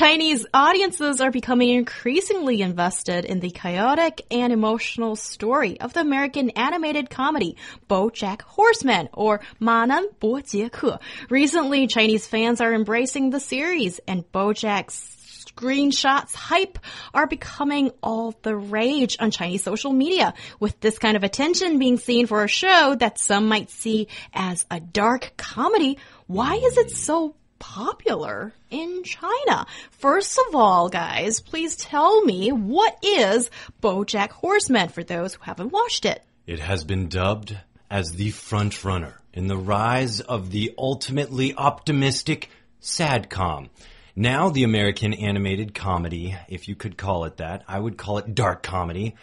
Chinese audiences are becoming increasingly invested in the chaotic and emotional story of the American animated comedy BoJack Horseman or Manan Bo Ke. Recently, Chinese fans are embracing the series and BoJack's screenshots hype are becoming all the rage on Chinese social media, with this kind of attention being seen for a show that some might see as a dark comedy. Why is it so popular in China. First of all, guys, please tell me what is BoJack Horseman for those who haven't watched it. It has been dubbed as the front runner in the rise of the ultimately optimistic sadcom. Now the American animated comedy, if you could call it that, I would call it dark comedy.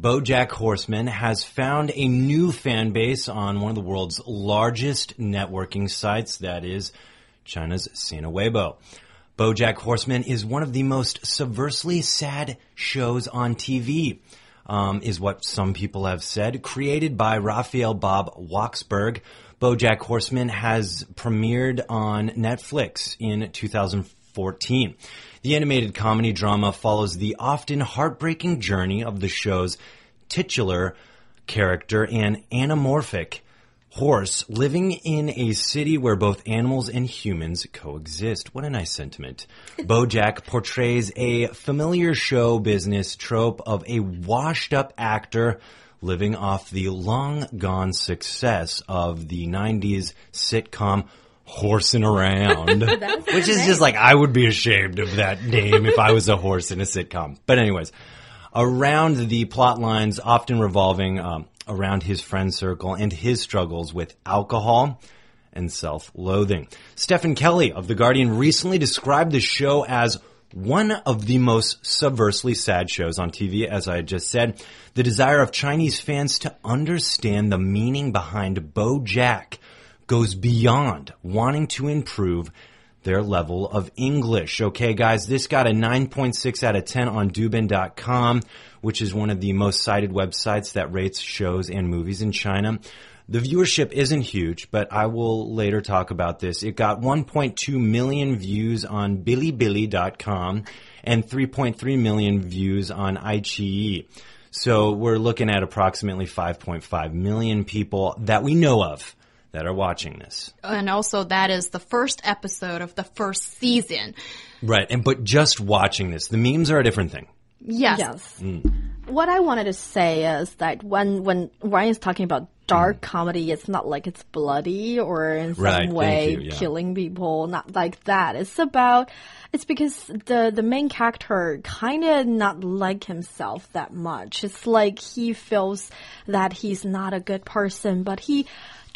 BoJack Horseman has found a new fan base on one of the world's largest networking sites, that is China's Sina Weibo. BoJack Horseman is one of the most subversely sad shows on TV, um, is what some people have said. Created by Raphael Bob Waksberg, BoJack Horseman has premiered on Netflix in 2014. The animated comedy drama follows the often heartbreaking journey of the show's titular character and anamorphic horse living in a city where both animals and humans coexist. What a nice sentiment. Bojack portrays a familiar show business trope of a washed up actor living off the long gone success of the 90s sitcom horsing around, which is just like, I would be ashamed of that name if I was a horse in a sitcom. But anyways, around the plot lines often revolving um, around his friend circle and his struggles with alcohol and self-loathing. Stephen Kelly of The Guardian recently described the show as one of the most subversely sad shows on TV, as I just said. The desire of Chinese fans to understand the meaning behind Bojack goes beyond wanting to improve their level of English. Okay, guys, this got a 9.6 out of 10 on Douban.com, which is one of the most cited websites that rates shows and movies in China. The viewership isn't huge, but I will later talk about this. It got 1.2 million views on Bilibili.com and 3.3 million views on iQIYI. So we're looking at approximately 5.5 million people that we know of that are watching this. And also that is the first episode of the first season. Right. And but just watching this, the memes are a different thing. Yes. Yes. Mm. What I wanted to say is that when when Ryan's talking about dark mm. comedy, it's not like it's bloody or in some Right, way you, yeah. killing people, not like that. It's about it's because the the main character kind of not like himself that much. It's like he feels that he's not a good person, but he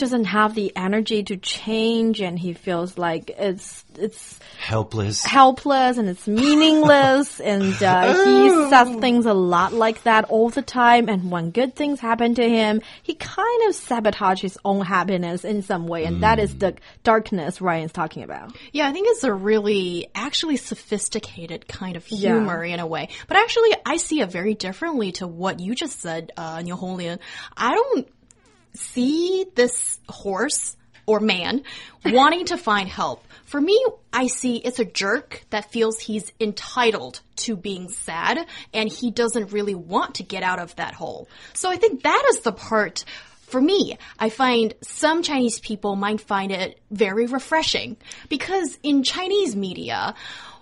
doesn't have the energy to change and he feels like it's it's Helpless. helpless and it's meaningless and uh, he says things a lot like that all the time and when good things happen to him he kind of sabotages his own happiness in some way and that is the darkness ryan's talking about Yeah, I think it's a really actually sophisticated kind of Yeah. humor in a way. But actually, I see it very differently to what you just said, uh, Niu Honglin. I don't see this horse or man wanting to find help. For me, I see it's a jerk that feels he's entitled to being sad and he doesn't really want to get out of that hole. So I think that is the part for me, I find some Chinese people might find it very refreshing because in Chinese media,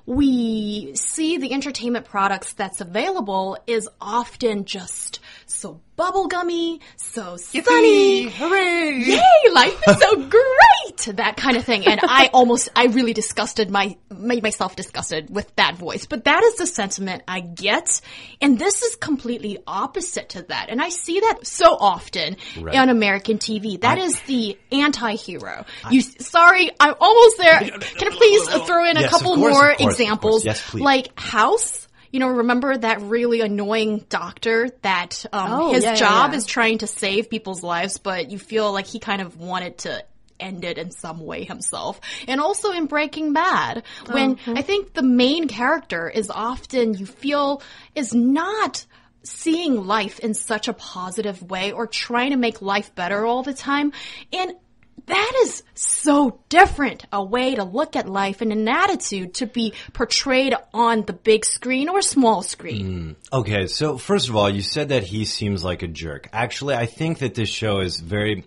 we see the entertainment products that's available is often just so bubblegummy, so sunny. Hooray! Yay, life is so great! That kind of thing. And I almost, I really disgusted my, made myself disgusted with that voice. But that is the sentiment I get. And this is completely opposite to that. And I see that so often Right. on American TV. That is the anti-hero. You, sorry, I'm almost there. Can I please throw in a Yes, couple course, more of course, of examples? Yes, please. Like House. you know, remember that really annoying doctor that um, Oh, his yeah, yeah, job yeah. is trying to save people's lives, but you feel like he kind of wanted to end it in some way himself. And also in Breaking Bad, when Mm-hmm. I think the main character is often, you feel, is not seeing life in such a positive way or trying to make life better all the time. And that is so different a way to look at life and an attitude to be portrayed on the big screen or small screen. Hmm. Okay, so first of all, you said that he seems like a jerk. Actually, I think that this show is very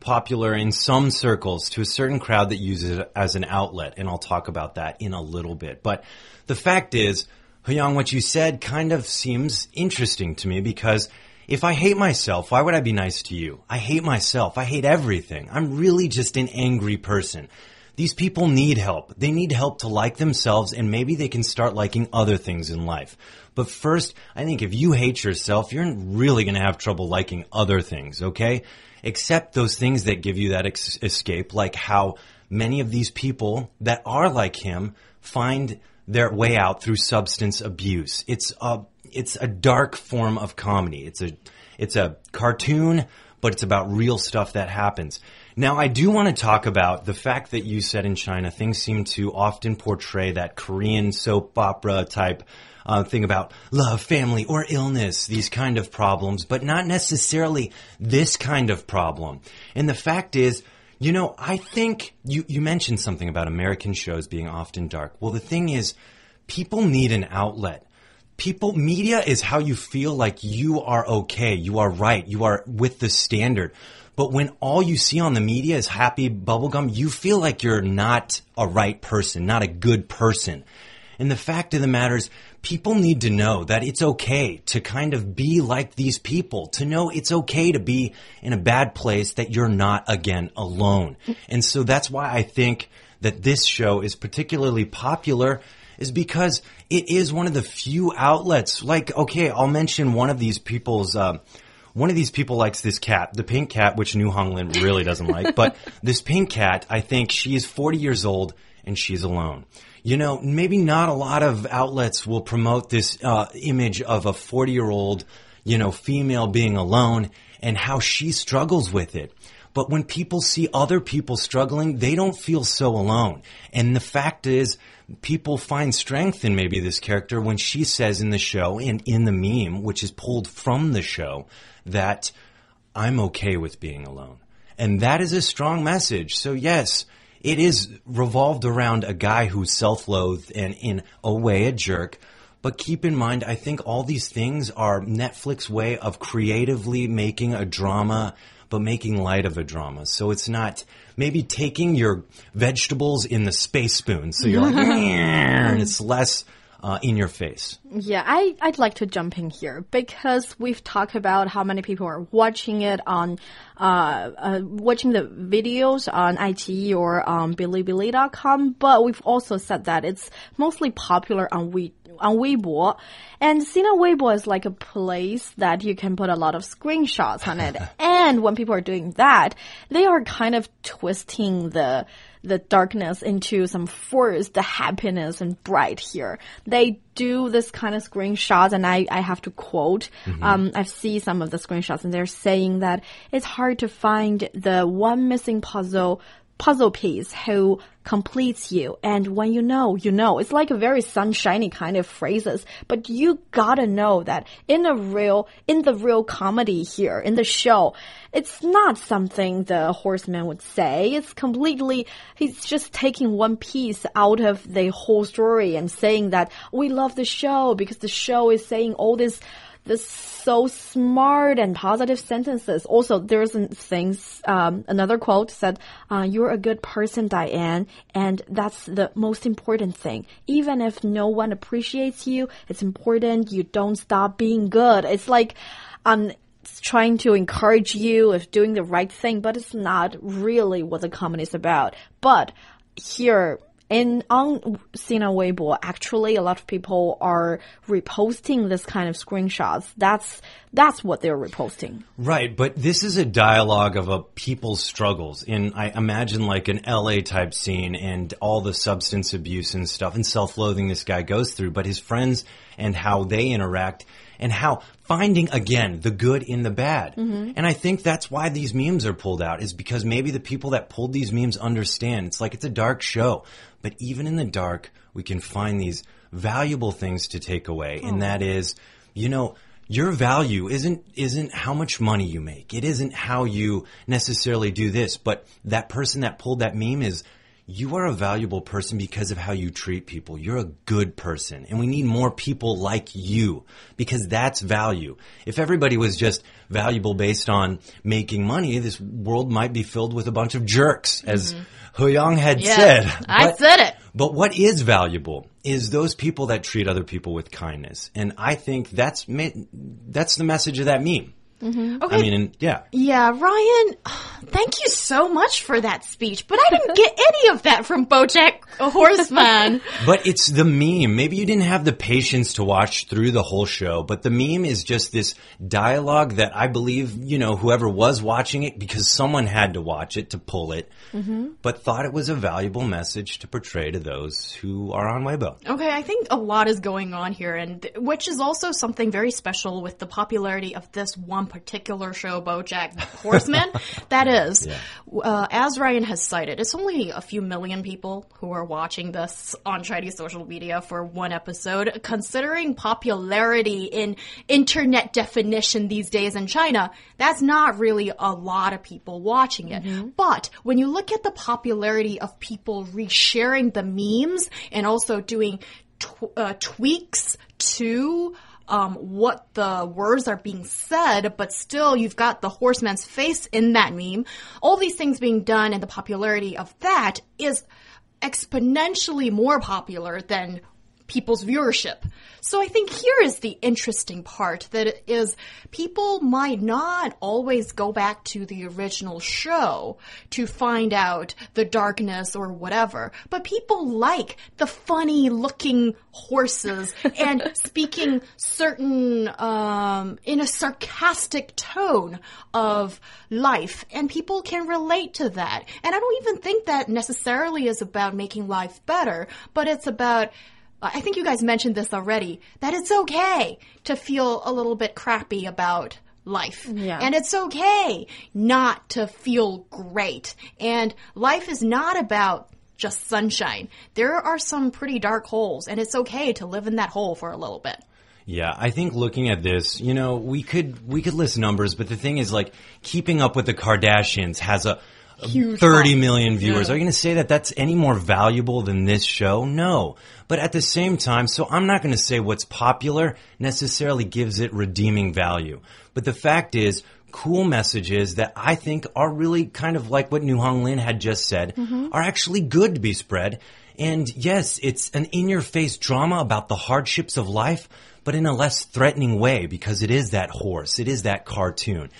popular in some circles to a certain crowd that uses it as an outlet, and I'll talk about that in a little bit. But the fact is, Hu Yang, what you said kind of seems interesting to me because if I hate myself, why would I be nice to you? I hate myself. I hate everything. I'm really just an angry person. These people need help. They need help to like themselves and maybe they can start liking other things in life. But first, I think if you hate yourself, you're really going to have trouble liking other things, okay? Except those things that give you that ex- escape, like how many of these people that are like him find their way out through substance abuse. It's a, it's a dark form of comedy. It's a, it's a cartoon, but it's about real stuff that happens. Now, I do want to talk about the fact that you said in China things seem to often portray that Korean soap opera type uh, thing about love, family, or illness, these kind of problems, but not necessarily this kind of problem. And the fact is, you know, I think you, you mentioned something about American shows being often dark. Well, the thing is, people need an outlet. People, media is how you feel like you are okay, you are right, you are with the standard. But when all you see on the media is happy bubblegum, you feel like you're not a right person, not a good person. And the fact of the matter is, people need to know that it's okay to kind of be like these people, to know it's okay to be in a bad place, that you're not, again, alone. And so that's why I think that this show is particularly popular is because it is one of the few outlets. Like, okay, I'll mention one of these people's, uh, one of these people likes this cat, the pink cat, which Niu Honglin really doesn't like. But this pink cat, I think she is 40 years old and she's alone. You know, maybe not a lot of outlets will promote this uh, image of a 40 year old, you know, female being alone and how she struggles with it. But when people see other people struggling, they don't feel so alone. And the fact is, people find strength in maybe this character when she says in the show and in the meme, which is pulled from the show, that I'm okay with being alone. And that is a strong message. So yes, it is revolved around a guy who's self-loathed and in a way a jerk. But keep in mind, I think all these things are Netflix way of creatively making a drama, but making light of a drama. So it's not maybe taking your vegetables in the space spoon. So you're like, and it's less uh, in your face. Yeah, I, I'd like to jump in here because we've talked about how many people are watching it on, uh, uh, watching the videos on iQIYI or on Bilibili.com, but we've also said that it's mostly popular on we on Weibo. And Sina Weibo is like a place that you can put a lot of screenshots on it. and when people are doing that, they are kind of twisting the the darkness into some forced happiness and bright here. They do this kind of screenshots and I, I have to quote, um, I've seen some of the screenshots and they're saying that it's hard to find the one missing puzzle puzzle piece who completes you. And when you know, you know. It's like a very sunshiny kind of phrases, but you gotta know that in a real, in the real comedy here, in the show, it's not something the horseman would say. It's completely, he's just taking one piece out of the whole story and saying that we love the show because the show is saying all this this so smart and positive sentences. Also, there's things. Um, another quote said, uh, "You're a good person, Diane, and that's the most important thing. Even if no one appreciates you, it's important you don't stop being good." It's like, um, trying to encourage you of doing the right thing, but it's not really what the comedy is about. But here And on Sina Weibo, actually, a lot of people are reposting this kind of screenshots. That's that's what they're reposting. Right, but this is a dialogue of a people's struggles in I imagine like an LA type scene and all the substance abuse and stuff and self-loathing this guy goes through, but his friends and how they interact and how finding again the good in the bad. Mm-hmm. And I think that's why these memes are pulled out is because maybe the people that pulled these memes understand. It's like it's a dark show, but even in the dark, we can find these valuable things to take away. And oh. that is, you know, your value isn't isn't how much money you make. It isn't how you necessarily do this, but that person that pulled that meme is you are a valuable person because of how you treat people. You're a good person. And we need more people like you because that's value. If everybody was just valuable based on making money, this world might be filled with a bunch of jerks, as mm-hmm. Hu Yang had Yeah, said. I But- said it. but what is valuable is those people that treat other people with kindness. And I think that's that's the message of that meme. Mm-hmm. Okay. I mean, and, yeah. Yeah, Ryan, thank you so much for that speech, but I didn't get any of that from Bojack Horseman. But it's the meme. Maybe you didn't have the patience to watch through the whole show, but the meme is just this dialogue that I believe, you know, whoever was watching it, because someone had to watch it to pull it, mm-hmm. but thought it was a valuable message to portray to those who are on Weibo. Okay, I think a lot is going on here, and which is also something very special with the popularity of this one particular show, BoJack Horseman. that is, uh, as Ryan has cited, it's only a few million people who are watching this on Chinese social media for one episode. Considering popularity in internet definition these days in China, that's not really a lot of people watching it. But when you look at the popularity of people resharing the memes and also doing tw- uh, tweaks to um, what the words are being said, but still you've got the horseman's face in that meme. All these things being done and the popularity of that is exponentially more popular than people's viewership. So I think here is the interesting part that is people might not always go back to the original show to find out the darkness or whatever, but people like the funny looking horses and speaking certain um, in a sarcastic tone of life and people can relate to that. And I don't even think that necessarily is about making life better, but it's about I think you guys mentioned this already, that it's okay to feel a little bit crappy about life. Yeah. And it's okay not to feel great. And life is not about just sunshine. There are some pretty dark holes, and it's okay to live in that hole for a little bit. Yeah, I think looking at this, you know, we could we could list numbers, but the thing is, like, keeping up with the Kardashians has a, a Huge 30 pop. million viewers. Yeah. Are you going to say that that's any more valuable than this show? No. But at the same time, so I'm not going to say what's popular necessarily gives it redeeming value. But the fact is, cool messages that I think are really kind of like what Niu Hong Lin had just said mm-hmm. are actually good to be spread. And yes, it's an in your face drama about the hardships of life, but in a less threatening way because it is that horse, it is that cartoon.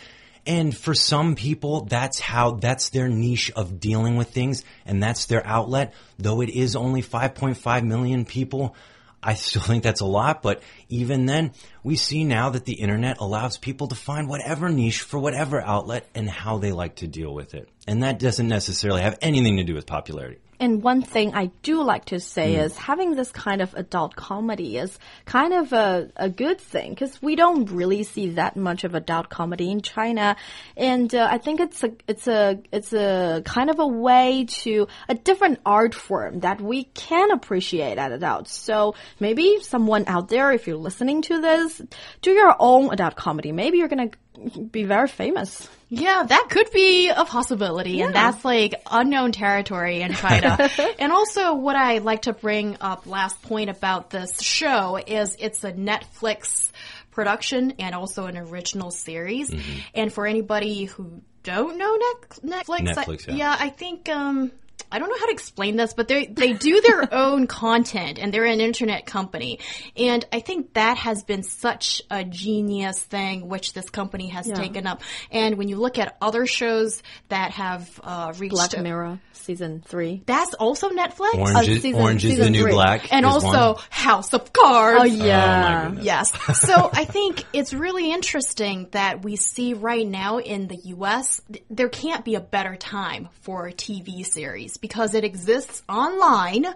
And for some people, that's how, that's their niche of dealing with things and that's their outlet. Though it is only 5.5 million people, I still think that's a lot, but even then, we see now that the internet allows people to find whatever niche for whatever outlet and how they like to deal with it. And that doesn't necessarily have anything to do with popularity. And one thing I do like to say is having this kind of adult comedy is kind of a, a good thing because we don't really see that much of adult comedy in China. And uh, I think it's a, it's a, it's a kind of a way to a different art form that we can appreciate as adults. So maybe someone out there, if you're listening to this, do your own adult comedy. Maybe you're going to be very famous. Yeah, that could be a possibility, and that's like unknown territory in China. and also, what I like to bring up last point about this show is it's a Netflix production and also an original series. And for anybody who don't know Netflix, Netflix, I, yeah. I think um, I don't know how to explain this, but they they do their own content and they're an internet company. And I think that has been such a genius thing which this company has Yeah. taken up. And when you look at other shows that have uh, reached Black Mirror season three. that's also Netflix. Orange, is, season- Orange is the new three. black. and also one. House of Cards. Oh yeah. goodness. Yes. So I think it's really interesting that we see right now in the US, th- there can't be a better time for a TV series because it exists online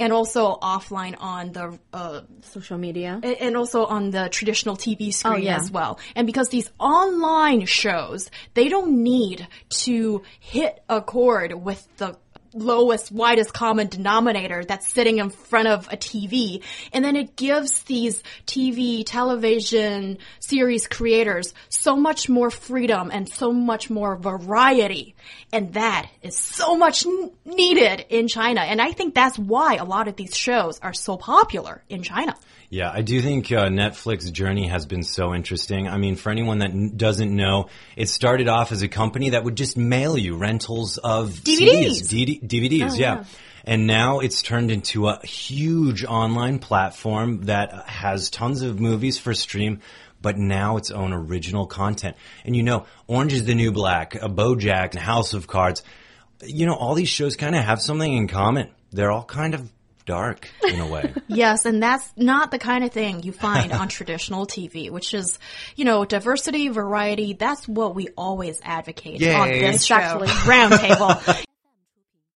and also offline on the, uh, Social media. and also on the traditional TV screen yeah. as well. And because these online shows, they don't need to hit a chord with the lowest, widest common denominator that's sitting in front of a TV. And then it gives these TV, television series creators so much more freedom and so much more variety. And that is so much needed in China. And I think that's why a lot of these shows are so popular in China. Yeah, I do think uh, Netflix journey has been so interesting. I mean, for anyone that n- doesn't know, it started off as a company that would just mail you rentals of DVDs. CDs, D- DVDs, yeah. And now it's turned into a huge online platform that has tons of movies for stream, but now its own original content. And you know, Orange is the New Black, a BoJack, and House of Cards. You know, all these shows kind of have something in common. They're all kind of dark in a way. Yes, and that's not the kind of thing you find on traditional TV, which is, you know, diversity, variety. That's what we always advocate on this show, Exactly. Roundtable.